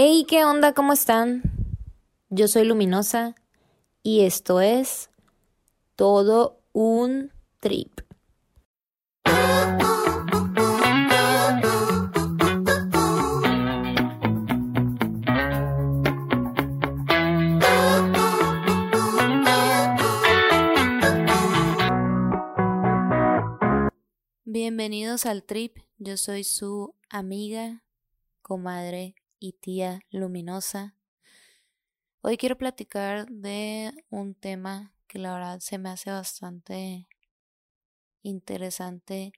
Hey, ¿qué onda? ¿Cómo están? Yo soy Luminosa y esto es todo un trip. Bienvenidos al trip, yo soy su amiga, comadre y tía luminosa. Hoy quiero platicar de un tema que la verdad se me hace bastante interesante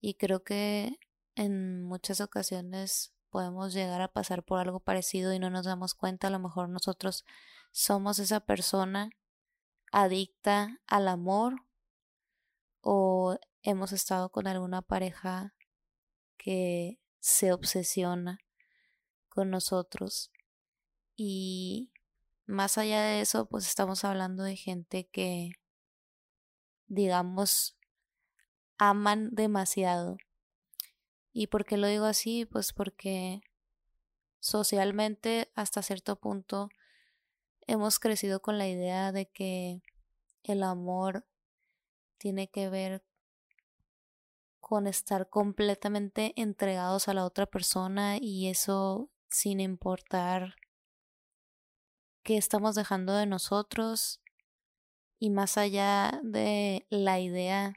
y creo que en muchas ocasiones podemos llegar a pasar por algo parecido y no nos damos cuenta. A lo mejor nosotros somos esa persona adicta al amor o hemos estado con alguna pareja que se obsesiona con nosotros. Y más allá de eso, pues estamos hablando de gente que, digamos, aman demasiado. ¿Y por qué lo digo así? Pues porque socialmente hasta cierto punto hemos crecido con la idea de que el amor tiene que ver con estar completamente entregados a la otra persona y eso sin importar qué estamos dejando de nosotros y más allá de la idea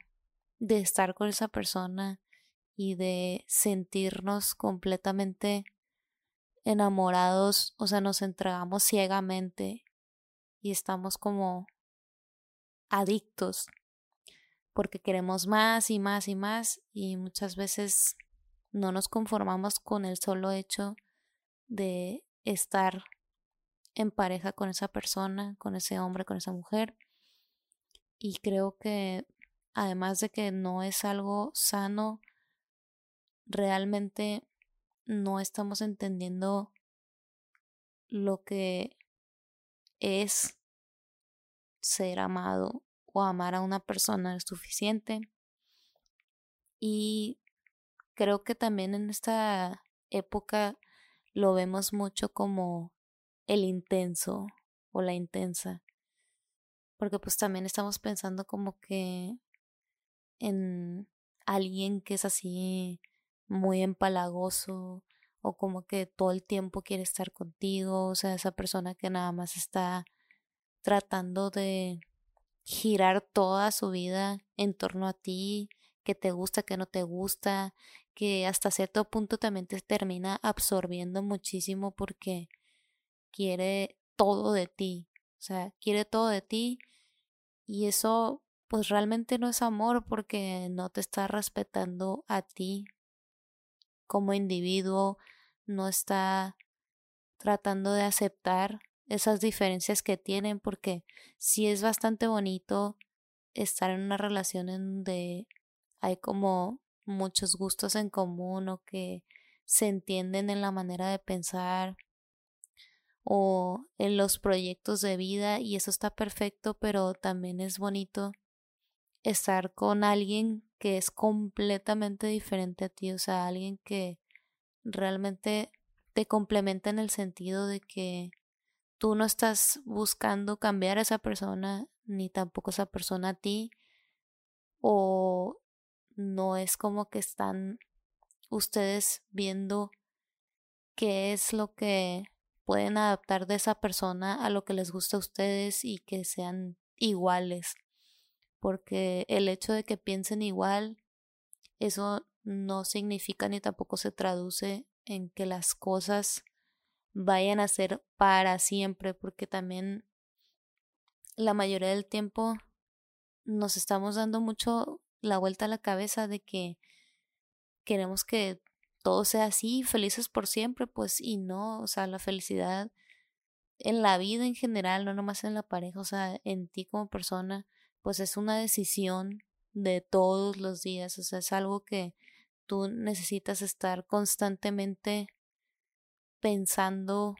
de estar con esa persona y de sentirnos completamente enamorados, o sea, nos entregamos ciegamente y estamos como adictos porque queremos más y más y más y muchas veces no nos conformamos con el solo hecho de estar en pareja con esa persona, con ese hombre, con esa mujer. Y creo que además de que no es algo sano, realmente no estamos entendiendo lo que es ser amado o amar a una persona es suficiente. Y creo que también en esta época lo vemos mucho como el intenso o la intensa. Porque pues también estamos pensando como que en alguien que es así muy empalagoso o como que todo el tiempo quiere estar contigo, o sea, esa persona que nada más está tratando de girar toda su vida en torno a ti, que te gusta, que no te gusta, que hasta cierto punto también te termina absorbiendo muchísimo porque quiere todo de ti, o sea, quiere todo de ti y eso pues realmente no es amor porque no te está respetando a ti como individuo, no está tratando de aceptar esas diferencias que tienen porque sí es bastante bonito estar en una relación en donde hay como muchos gustos en común o que se entienden en la manera de pensar o en los proyectos de vida y eso está perfecto, pero también es bonito estar con alguien que es completamente diferente a ti, o sea, alguien que realmente te complementa en el sentido de que tú no estás buscando cambiar a esa persona, ni tampoco esa persona a ti, o no es como que están ustedes viendo qué es lo que pueden adaptar de esa persona a lo que les gusta a ustedes y que sean iguales. Porque el hecho de que piensen igual, eso no significa ni tampoco se traduce en que las cosas vayan a ser para siempre, porque también la mayoría del tiempo nos estamos dando mucho la vuelta a la cabeza de que queremos que todo sea así, felices por siempre, pues y no, o sea, la felicidad en la vida en general, no nomás en la pareja, o sea, en ti como persona, pues es una decisión de todos los días, o sea, es algo que tú necesitas estar constantemente pensando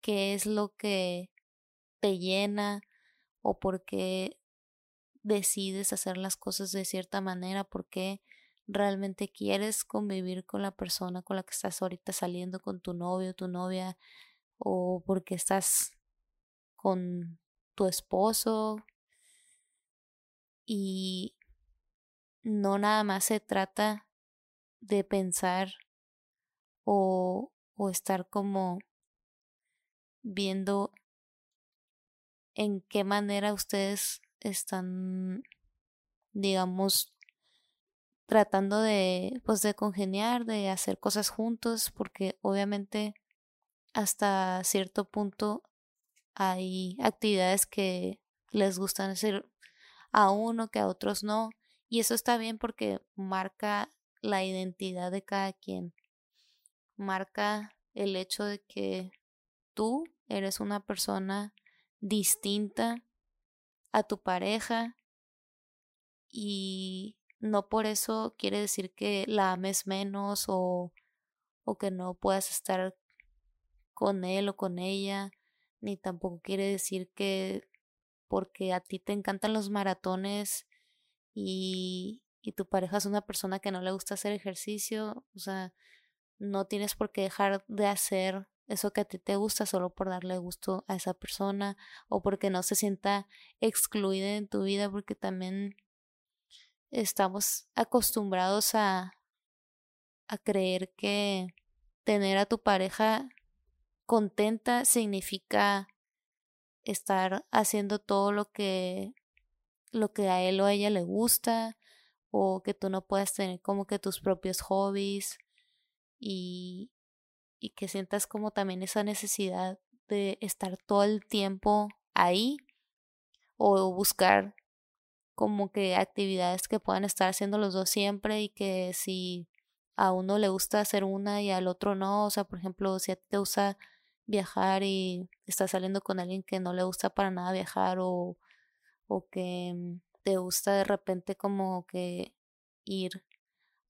qué es lo que te llena o por qué decides hacer las cosas de cierta manera, por qué realmente quieres convivir con la persona con la que estás ahorita saliendo, con tu novio, tu novia, o porque estás con tu esposo. Y no nada más se trata de pensar o, o estar como viendo en qué manera ustedes están, digamos, tratando de, pues, de congeniar, de hacer cosas juntos, porque obviamente hasta cierto punto hay actividades que les gustan hacer a uno que a otros no, y eso está bien porque marca la identidad de cada quien, marca el hecho de que tú eres una persona distinta a tu pareja y no por eso quiere decir que la ames menos o, o que no puedas estar con él o con ella, ni tampoco quiere decir que porque a ti te encantan los maratones y, y tu pareja es una persona que no le gusta hacer ejercicio, o sea, no tienes por qué dejar de hacer eso que a ti te gusta solo por darle gusto a esa persona o porque no se sienta excluida en tu vida porque también estamos acostumbrados a a creer que tener a tu pareja contenta significa estar haciendo todo lo que lo que a él o a ella le gusta o que tú no puedas tener como que tus propios hobbies y y que sientas como también esa necesidad de estar todo el tiempo ahí o buscar como que actividades que puedan estar haciendo los dos siempre y que si a uno le gusta hacer una y al otro no, o sea, por ejemplo, si a ti te gusta viajar y estás saliendo con alguien que no le gusta para nada viajar o, o que te gusta de repente como que ir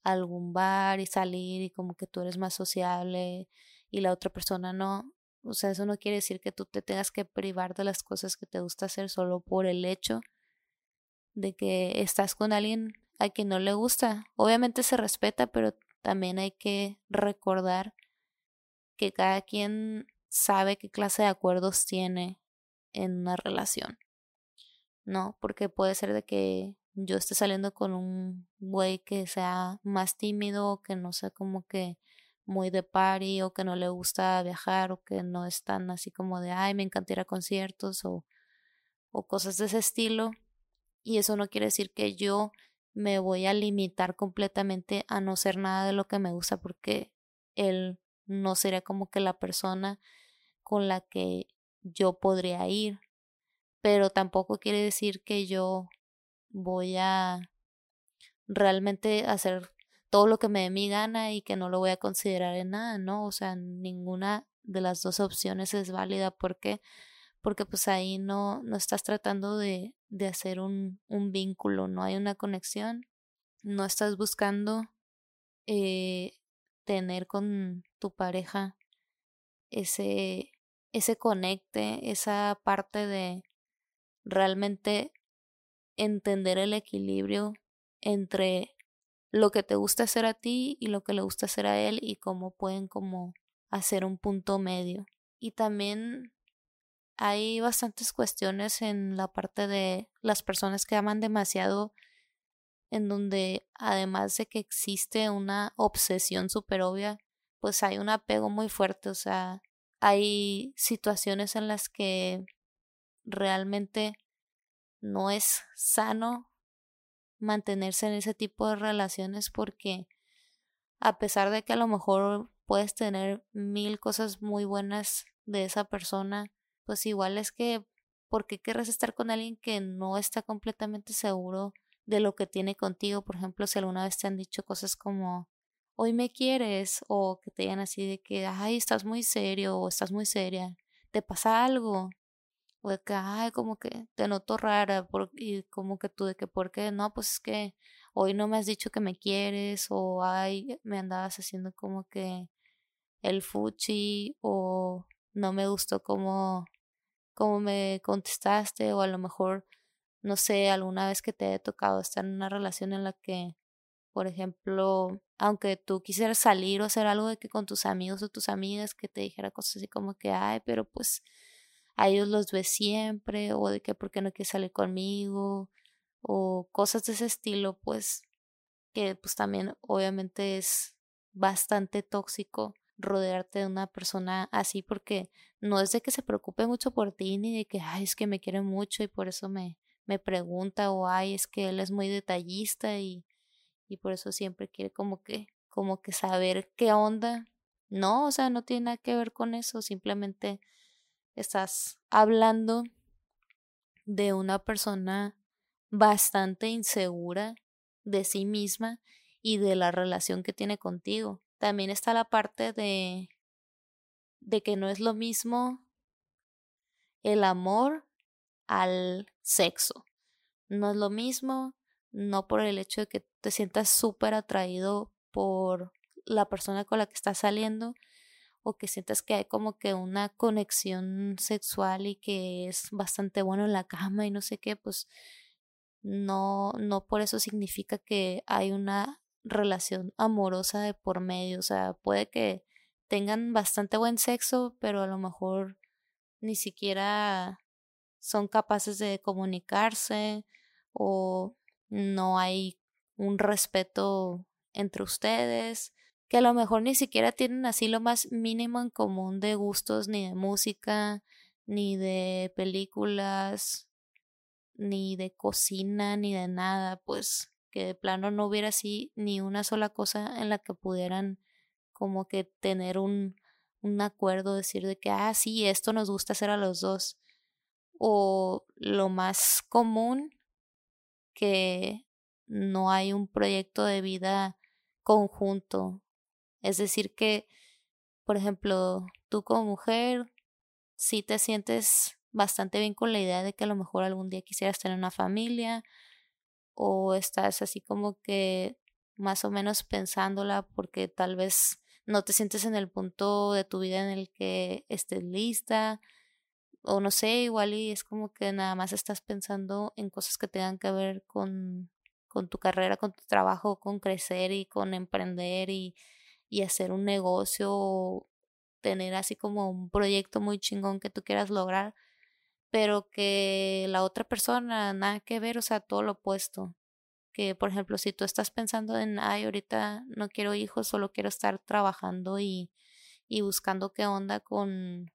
algún bar y salir y como que tú eres más sociable y la otra persona no. O sea, eso no quiere decir que tú te tengas que privar de las cosas que te gusta hacer solo por el hecho de que estás con alguien a quien no le gusta. Obviamente se respeta, pero también hay que recordar que cada quien sabe qué clase de acuerdos tiene en una relación. No, porque puede ser de que yo esté saliendo con un güey que sea más tímido, que no sea como que muy de party o que no le gusta viajar o que no es tan así como de ay me encanta ir a conciertos o, o cosas de ese estilo. Y eso no quiere decir que yo me voy a limitar completamente a no ser nada de lo que me gusta porque él no sería como que la persona con la que yo podría ir. Pero tampoco quiere decir que yo voy a realmente hacer todo lo que me dé mi gana y que no lo voy a considerar en nada, ¿no? O sea, ninguna de las dos opciones es válida. ¿Por qué? Porque pues ahí no, no estás tratando de, de hacer un, un vínculo, no hay una conexión, no estás buscando eh, tener con tu pareja ese, ese conecte, esa parte de realmente entender el equilibrio entre lo que te gusta hacer a ti y lo que le gusta hacer a él y cómo pueden como hacer un punto medio. Y también hay bastantes cuestiones en la parte de las personas que aman demasiado en donde además de que existe una obsesión súper obvia, pues hay un apego muy fuerte, o sea, hay situaciones en las que realmente no es sano mantenerse en ese tipo de relaciones porque a pesar de que a lo mejor puedes tener mil cosas muy buenas de esa persona, pues igual es que ¿por qué querrás estar con alguien que no está completamente seguro de lo que tiene contigo? Por ejemplo, si alguna vez te han dicho cosas como hoy me quieres o que te digan así de que ay, estás muy serio o estás muy seria, ¿te pasa algo? O de que, ay, como que te noto rara, y como que tú de que, ¿por qué? No, pues es que hoy no me has dicho que me quieres, o ay, me andabas haciendo como que el fuchi, o no me gustó como, como me contestaste, o a lo mejor, no sé, alguna vez que te he tocado estar en una relación en la que Por ejemplo, aunque tú quisieras salir o hacer algo de que con tus amigos o tus amigas que te dijera cosas así como que, ay, pero pues a ellos los ves siempre o de que por qué no quieres salir conmigo o cosas de ese estilo, pues que pues también obviamente es bastante tóxico rodearte de una persona así porque no es de que se preocupe mucho por ti ni de que, ay, es que me quiere mucho y por eso me, me pregunta o, ay, es que él es muy detallista y, y por eso siempre quiere como que, como que saber qué onda. No, o sea, no tiene nada que ver con eso, simplemente estás hablando de una persona bastante insegura de sí misma y de la relación que tiene contigo. También está la parte de de que no es lo mismo el amor al sexo. No es lo mismo, no por el hecho de que te sientas súper atraído por la persona con la que estás saliendo o que sientas que hay como que una conexión sexual y que es bastante bueno en la cama y no sé qué, pues no, no por eso significa que hay una relación amorosa de por medio. O sea, puede que tengan bastante buen sexo, pero a lo mejor ni siquiera son capaces de comunicarse o no hay un respeto entre ustedes, que a lo mejor ni siquiera tienen así lo más mínimo en común de gustos, ni de música, ni de películas, ni de cocina, ni de nada, pues que de plano no hubiera así ni una sola cosa en la que pudieran como que tener un, un acuerdo, decir de que, ah, sí, esto nos gusta hacer a los dos. O lo más común, que no hay un proyecto de vida conjunto. Es decir, que, por ejemplo, tú como mujer, si te sientes bastante bien con la idea de que a lo mejor algún día quisieras tener una familia o estás así como que más o menos pensándola porque tal vez no te sientes en el punto de tu vida en el que estés lista o no sé, igual y es como que nada más estás pensando en cosas que tengan que ver con, con tu carrera, con tu trabajo, con crecer y con emprender y, y hacer un negocio tener así como un proyecto muy chingón que tú quieras lograr pero que la otra persona nada que ver, o sea, todo lo opuesto. Que, por ejemplo, si tú estás pensando en, ay, ahorita no quiero hijos, solo quiero estar trabajando y, y buscando qué onda con,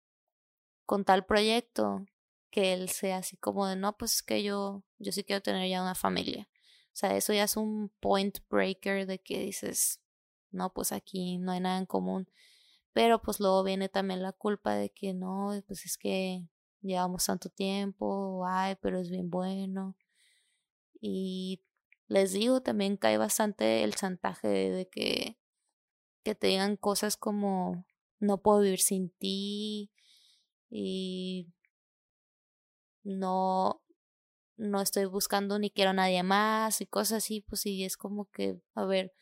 con tal proyecto, que él sea así como de, no, pues es que yo, yo sí quiero tener ya una familia. O sea, eso ya es un point breaker de que dices, no, pues aquí no hay nada en común. Pero pues luego viene también la culpa de que no, pues es que llevamos tanto tiempo, ay, pero es bien bueno. Y les digo, también cae bastante el chantaje de que, que te digan cosas como no puedo vivir sin ti y no no estoy buscando ni quiero a nadie más y cosas así, pues sí, es como que, a ver,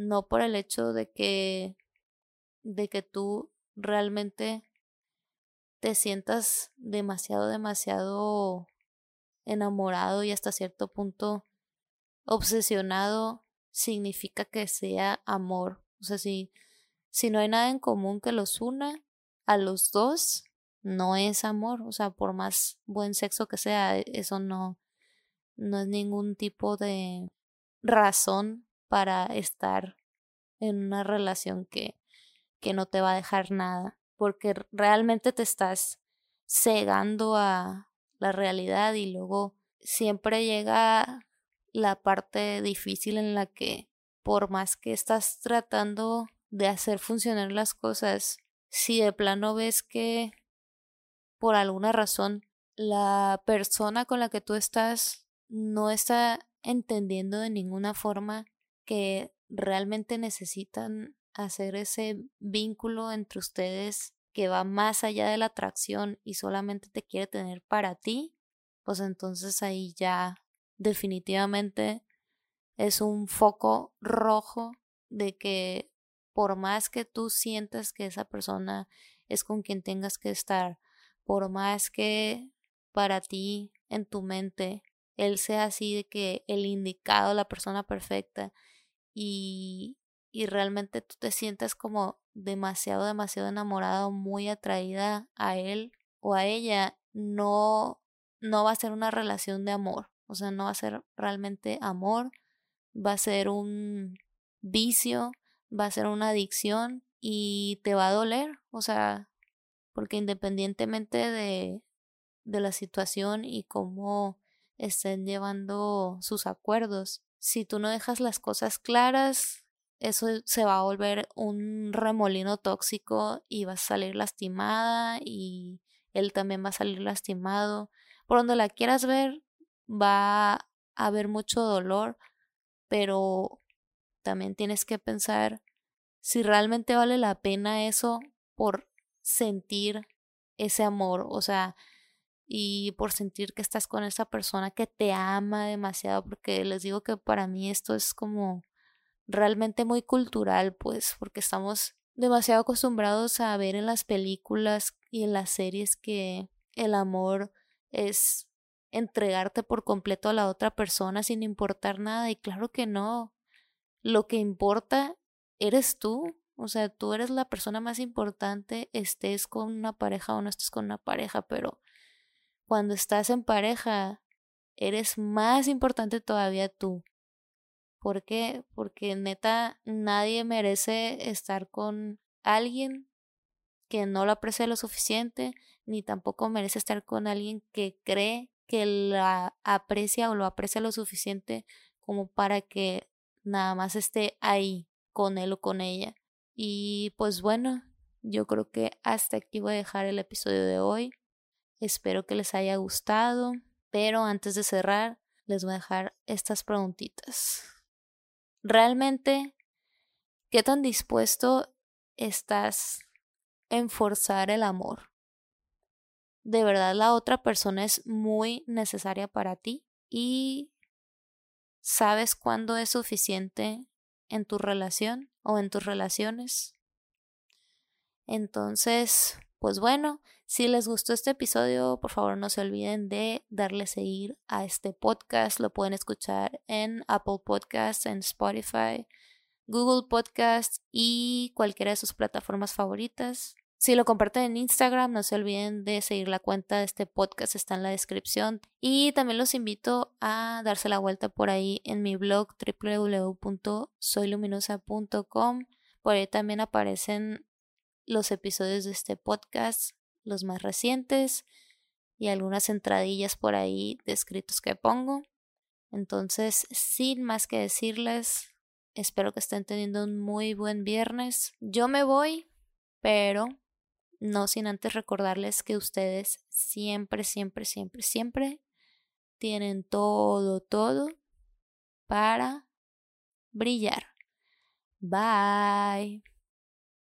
no por el hecho de que de que tú realmente te sientas demasiado, demasiado enamorado y hasta cierto punto obsesionado, significa que sea amor. O sea, si, si no hay nada en común que los una a los dos, no es amor. O sea, por más buen sexo que sea, e, eso no, no es ningún tipo de razón para estar en una relación que, que no te va a dejar nada porque realmente te estás cegando a la realidad y luego siempre llega la parte difícil en la que por más que estás tratando de hacer funcionar las cosas, si de plano ves que por alguna razón la persona con la que tú estás no está entendiendo de ninguna forma que realmente necesitan hacer ese vínculo entre ustedes que va más allá de la atracción y solamente te quiere tener para ti, pues entonces ahí ya definitivamente es un foco rojo de que por más que tú sientas que esa persona es con quien tengas que estar, por más que para ti en tu mente él sea así de que el indicado, la persona perfecta y, y realmente tú te sientes como demasiado, demasiado enamorado, muy atraída a él o a ella, no, no va a ser una relación de amor, o sea, no va a ser realmente amor, va a ser un vicio, va a ser una adicción y te va a doler, o sea, porque independientemente de, de la situación y cómo estén llevando sus acuerdos, si tú no dejas las cosas claras, eso se va a volver un remolino tóxico y vas a salir lastimada y él también va a salir lastimado. Por donde la quieras ver, va a haber mucho dolor, pero también tienes que pensar si realmente vale la pena eso por sentir ese amor, o sea, y por sentir que estás con esa persona que te ama demasiado, porque les digo que para mí esto es como realmente muy cultural, pues, porque estamos demasiado acostumbrados a ver en las películas y en las series que el amor es entregarte por completo a la otra persona sin importar nada y claro que no. Lo que importa eres tú, o sea, tú eres la persona más importante, estés con una pareja o no estés con una pareja, pero cuando estás en pareja, eres más importante todavía tú. ¿Por qué? Porque neta nadie merece estar con alguien que no lo aprecia lo suficiente, ni tampoco merece estar con alguien que cree que la aprecia o lo aprecia lo suficiente como para que nada más esté ahí con él o con ella. Y pues bueno, yo creo que hasta aquí voy a dejar el episodio de hoy. Espero que les haya gustado, pero antes de cerrar, les voy a dejar estas preguntitas. ¿Realmente qué tan dispuesto estás en forzar el amor? ¿De verdad la otra persona es muy necesaria para ti? ¿Y sabes cuándo es suficiente en tu relación o en tus relaciones? Entonces, pues bueno, si les gustó este episodio, por favor no se olviden de darle seguir a este podcast. Lo pueden escuchar en Apple Podcasts, en Spotify, Google Podcasts y cualquiera de sus plataformas favoritas. Si lo comparten en Instagram, no se olviden de seguir la cuenta de este podcast, está en la descripción. Y también los invito a darse la vuelta por ahí en mi blog www.soyluminosa.com. Por ahí también aparecen los episodios de este podcast los más recientes y algunas entradillas por ahí de escritos que pongo. Entonces, sin más que decirles, espero que estén teniendo un muy buen viernes. Yo me voy, pero no sin antes recordarles que ustedes siempre, siempre, siempre, siempre tienen todo, todo para brillar. Bye.